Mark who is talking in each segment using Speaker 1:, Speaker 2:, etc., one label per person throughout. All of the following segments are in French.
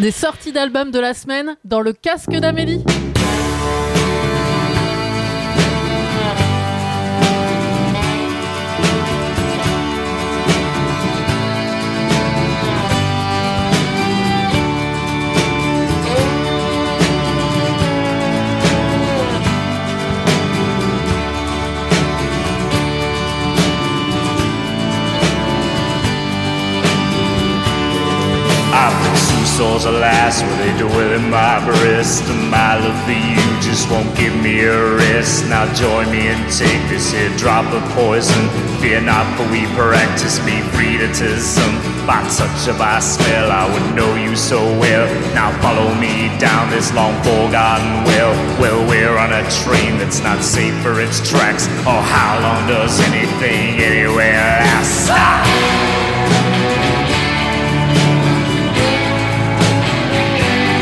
Speaker 1: 10 des sorties d'albums de la semaine dans le casque d'Amélie.
Speaker 2: Souls, alas, what they do in my wrist. And my love for you just won't give me a rest. Now join me and take this here drop of poison. Fear not, for we practice me freedom. By touch of our spell, I would know you so well. Now follow me down this long forgotten well. Well, we're on a train that's not safe for its tracks. Oh, how long does anything anywhere last? Stop!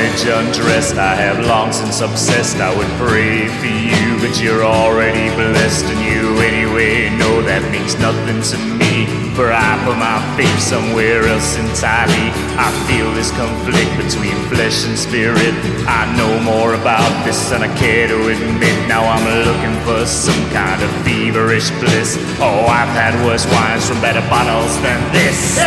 Speaker 2: image undressed, I have long since obsessed. I would pray for you, but you're already blessed, and you anyway know that means nothing to me. For I put my faith somewhere else entirely. I feel this conflict between flesh and spirit. I know more about this than I care to admit. Now I'm looking for some kind of feverish bliss. Oh, I've had worse wines from better bottles than this.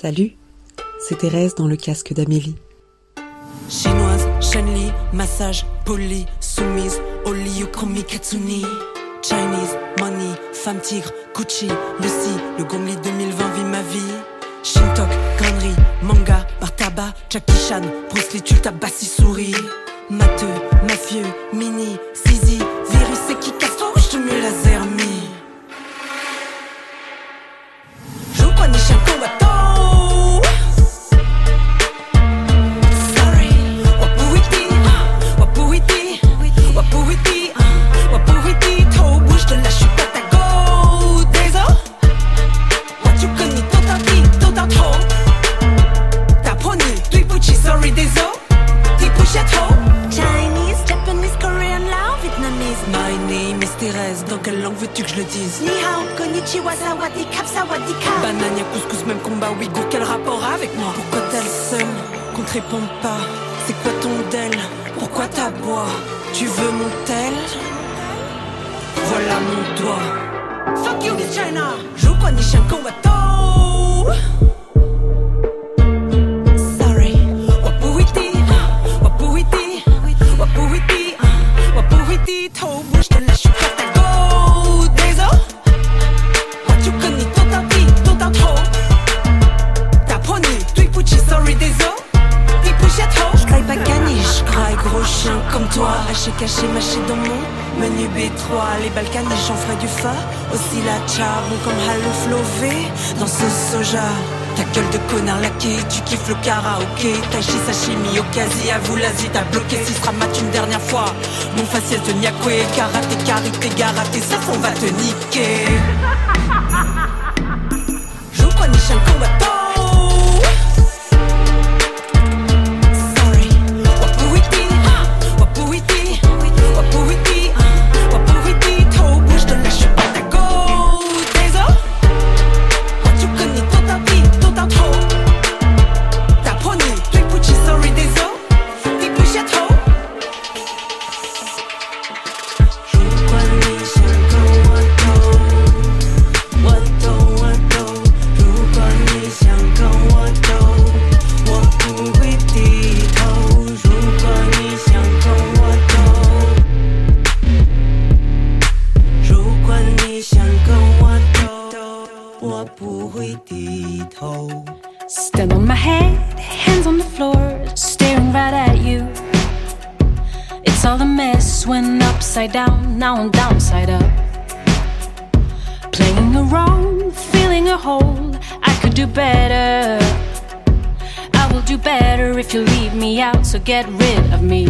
Speaker 3: Salut, c'est Thérèse dans le casque d'Amélie.
Speaker 4: Chinoise, Shenli, massage, poli, soumise, Oli, Yukomi, Katsuni. Chinese, money, femme tigre, Gucci, Lucy, le Gongli 2020 vit ma vie. Shintok, connerie, manga, bar tabac, Jackie Chan, Bruce Lee, tu le tabassis, souris. Matheux, mafieux, mini, Zizi, virus, c'est qui casse ton rouge, mieux laser, réponde pas? C'est quoi ton del? Pourquoi t'aboies? Tu veux mon tel? Voilà mon doigt. Fuck you, Miss China! Joue quoi, ni chien combattant? Sorry. Menu B3, les Balkaniques, j'en ferai du fa. Aussi la charbon comme Halo Flové dans ce soja. Ta gueule de connard laqué, tu kiffes le karaoké. Taichi sashimi, okasi, avoue l'Asie, t'as bloqué. Si sera mat une dernière fois. Mon faciès de Nyakwe, karaté, karité, garaté, ça on va te niquer. Joue quoi, Nishan combattant?
Speaker 5: You leave me out, so get rid of me.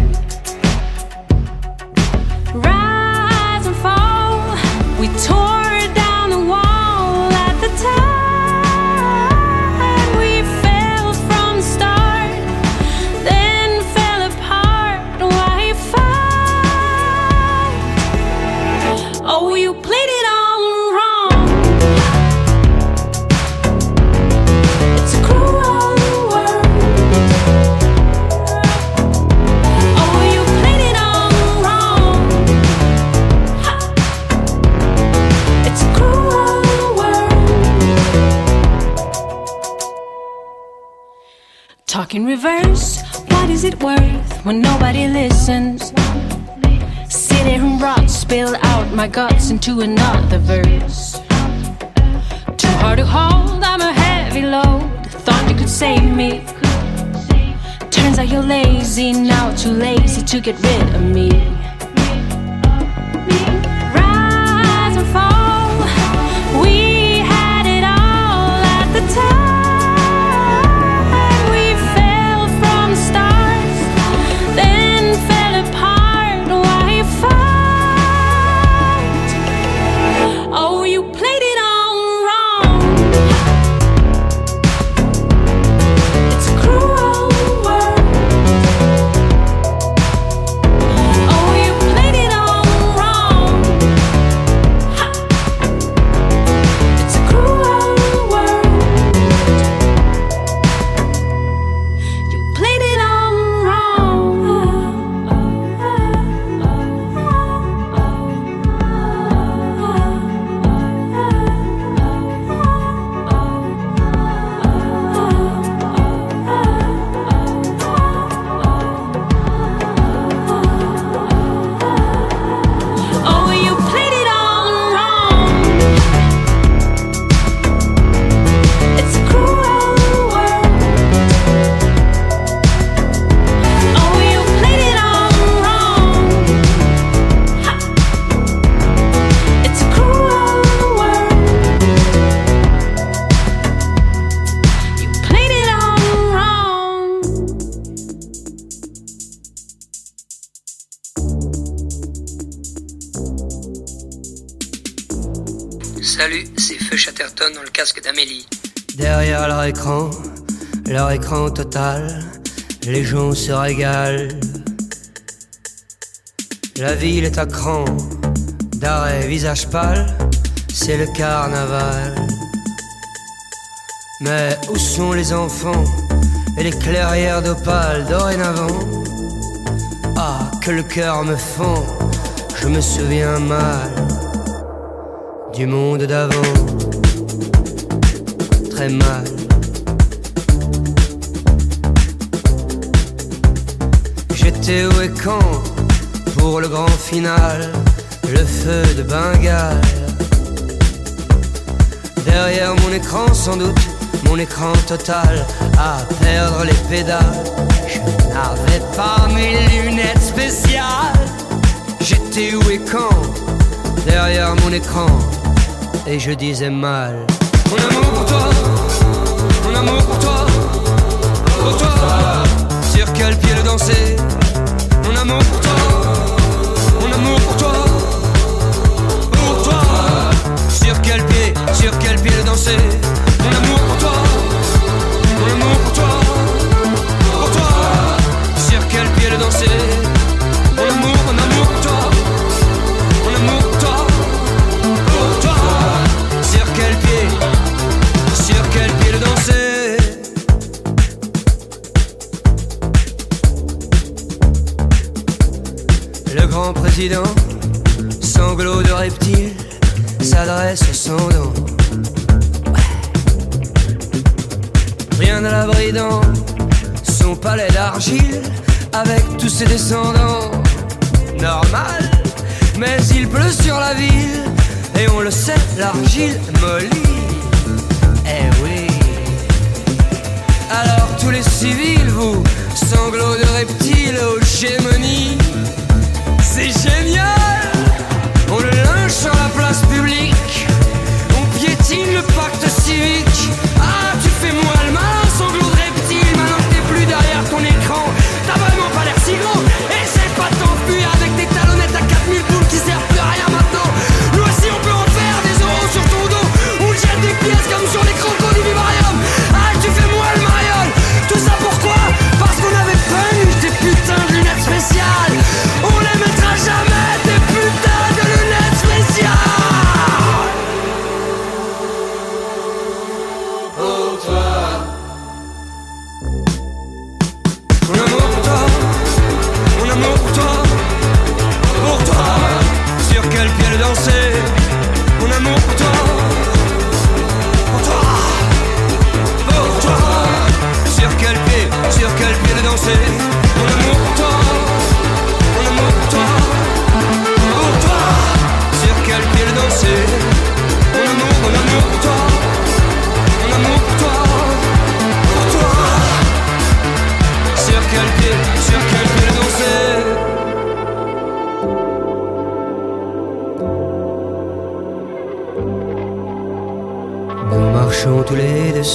Speaker 5: Rise and fall, we tore Talk in reverse, what is it worth when nobody listens? Sit and rot, spill out my guts into another verse. Too hard to hold, I'm a heavy load. Thought you could save me. Turns out you're lazy, now too lazy to get rid of me.
Speaker 6: Leur écran total, les gens se régalent. La ville est à cran, d'arrêt, visage pâle, c'est le carnaval. Mais où sont les enfants et les clairières d'opale dorénavant? Ah, que le cœur me fend, je me souviens mal du monde d'avant très mal. J'étais où et quand pour le grand final, le feu de Bengale. Derrière mon écran sans doute, mon écran total à perdre les pédales. Je n'avais pas mes lunettes spéciales. J'étais où et quand Derrière mon écran. Et je disais mal. Mon amour pour toi, mon amour pour toi, pour toi. Sur quel pied le danser? Amour pour toi, mon amour pour toi, pour toi. Sur quel pied, sur quel pied danser? Mon amour pour toi, mon amour pour toi, pour toi. Sur quel pied le danser? Président, sanglot de reptile, s'adresse au sans dents. Rien à l'abri dans son palais d'argile, avec tous ses descendants. Normal, mais il pleut sur la ville, et on le sait, l'argile mollit. Eh oui. Alors tous les civils, vous, sanglots de reptiles aux gémonies, c'est génial. On le lynche sur la place publique. On piétine le pacte civique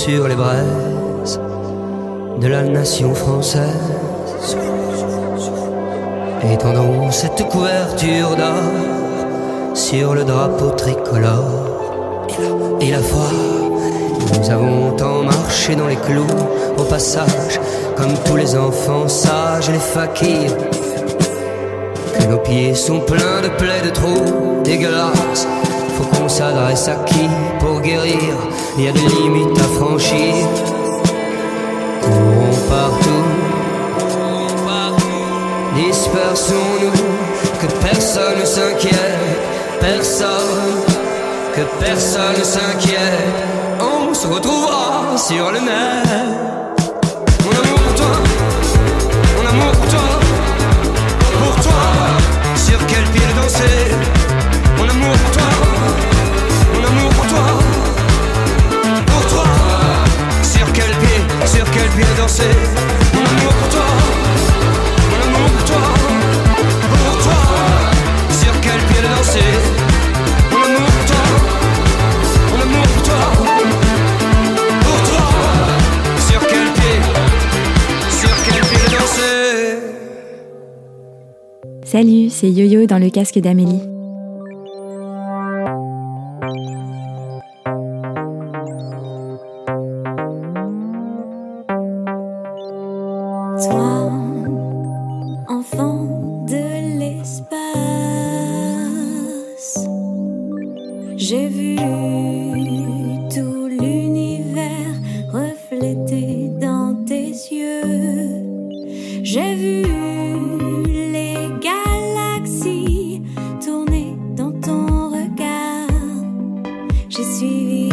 Speaker 6: sur les braises de la nation française. Étendons cette couverture d'or sur le drapeau tricolore. Et la foi, nous avons tant marché dans les clous au passage, comme tous les enfants sages et les fakirs. Que nos pieds sont pleins de plaies de trous dégueulasses. Faut qu'on s'adresse à qui pour guérir Il y a des limites à franchir. Courons partout, dispersons-nous, que personne ne s'inquiète, personne, que personne ne s'inquiète. On se retrouvera sur le net. Mon amour pour toi, mon amour pour toi, pour toi, sur quel pied danser? Mon amour pour toi, sur quel pied danser. Mon amour pour toi, mon amour pour toi, pour toi, sur quel pied danser. Mon amour pour toi, mon amour pour toi, pour toi, sur quel pied, sur quel pied danser.
Speaker 7: Salut, c'est Yo-Yo dans le casque d'Amélie.
Speaker 8: J'ai suivi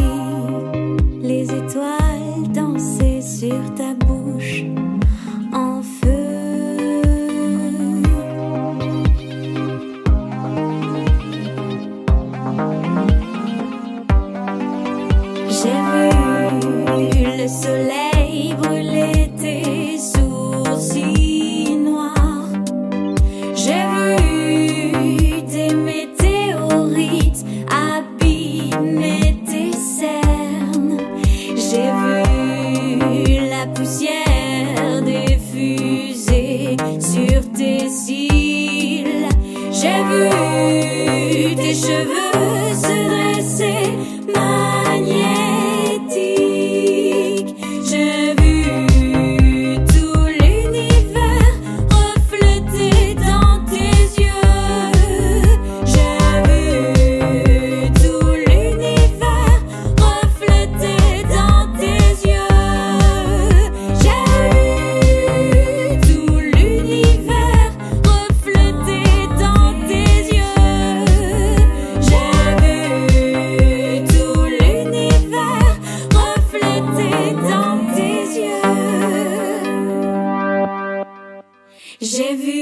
Speaker 8: J'ai vu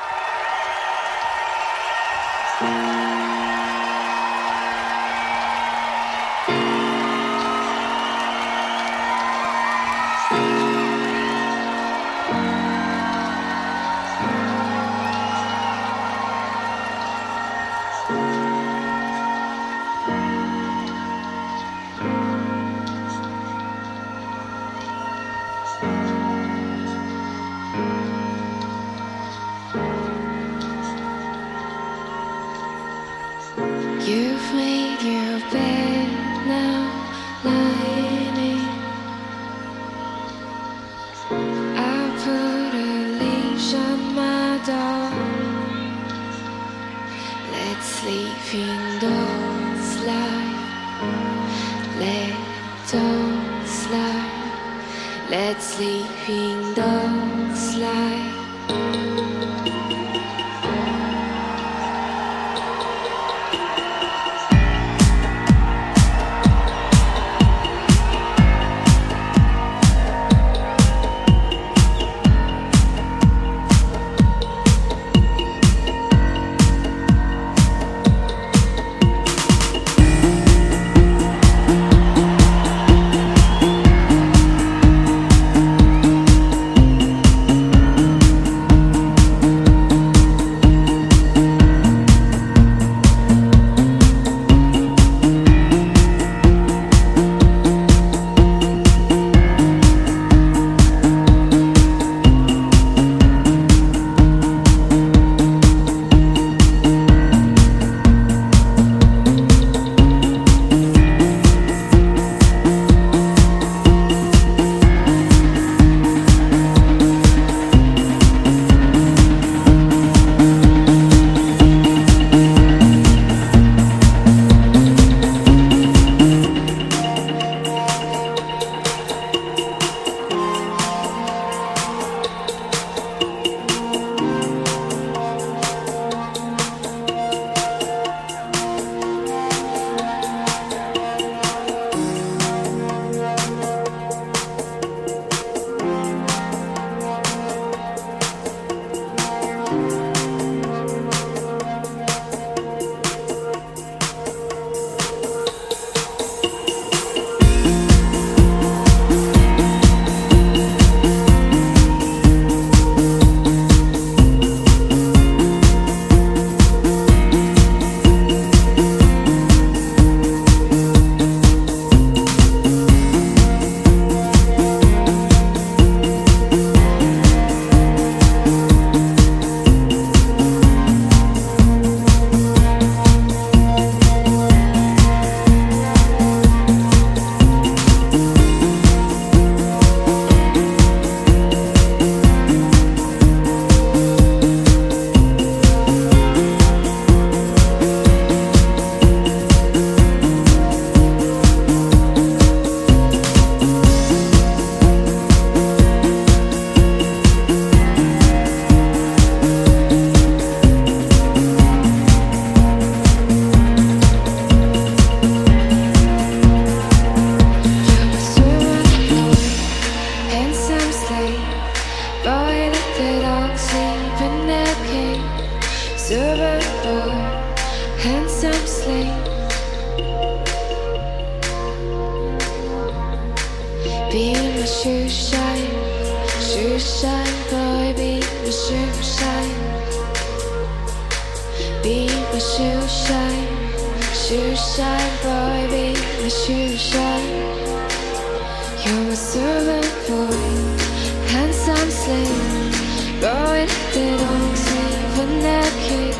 Speaker 9: Boy that don't in that cave.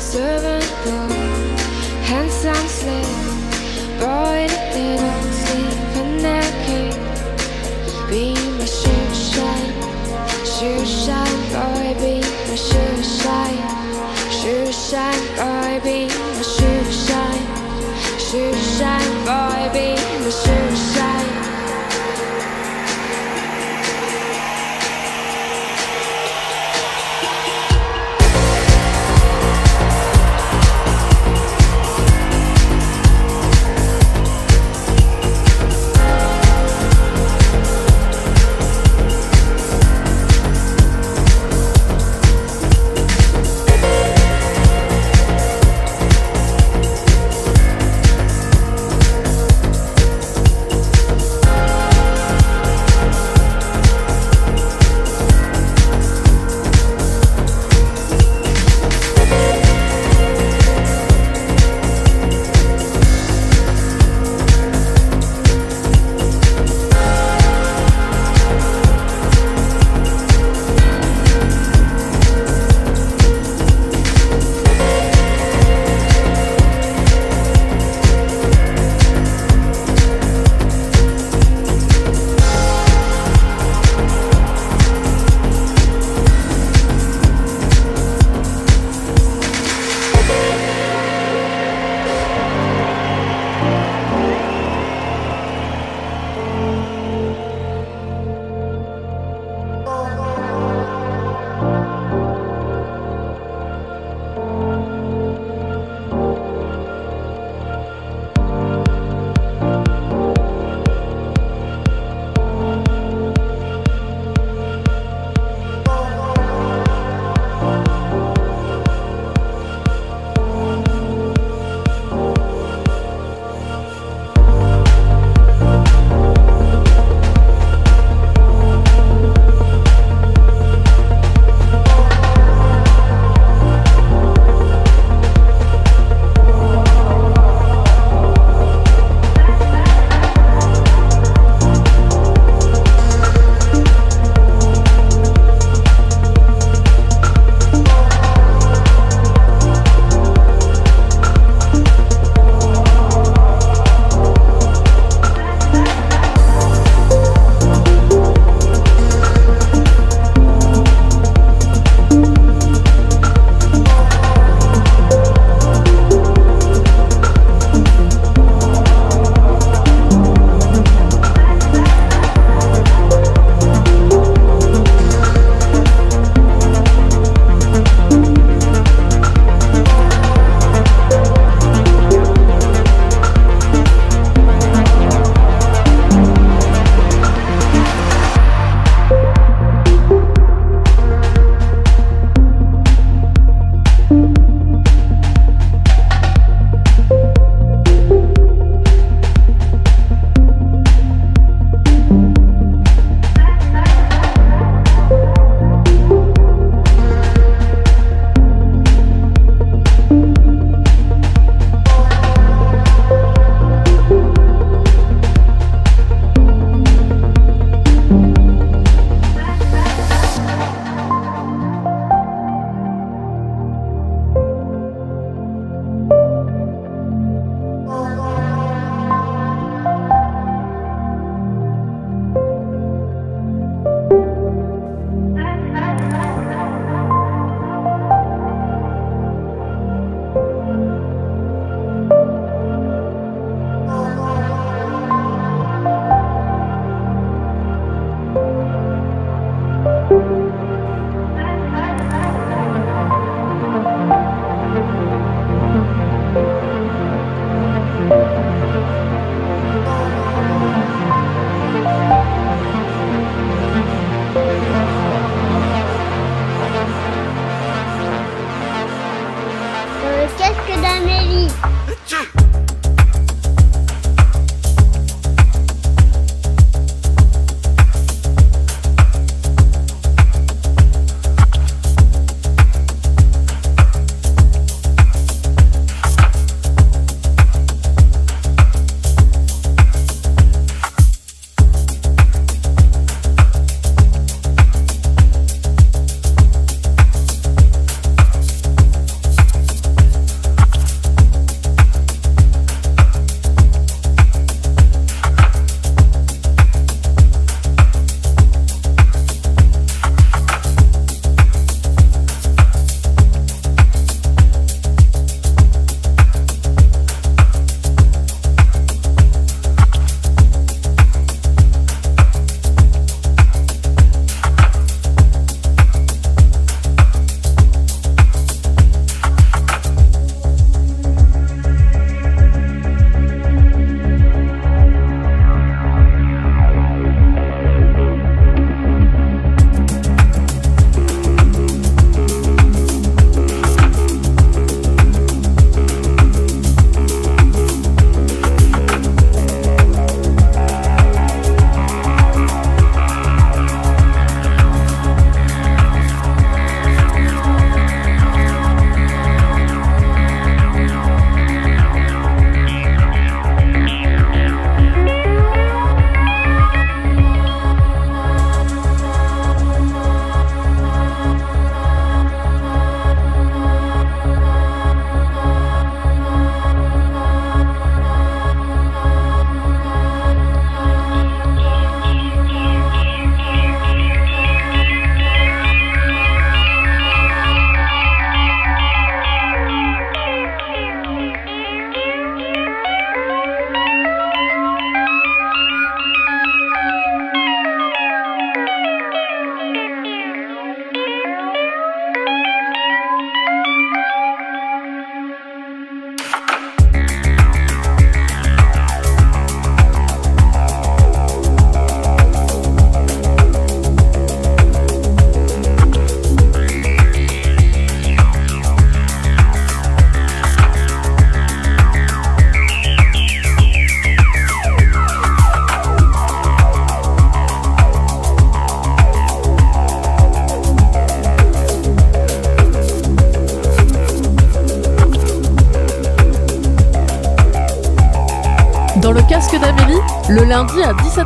Speaker 9: Servant boy, handsome slave, boy that don't in that cave. Be my shoe shine, shoe shine boy, be my shoe shine, shoe shine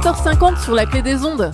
Speaker 10: 14h50 sur la clé des ondes.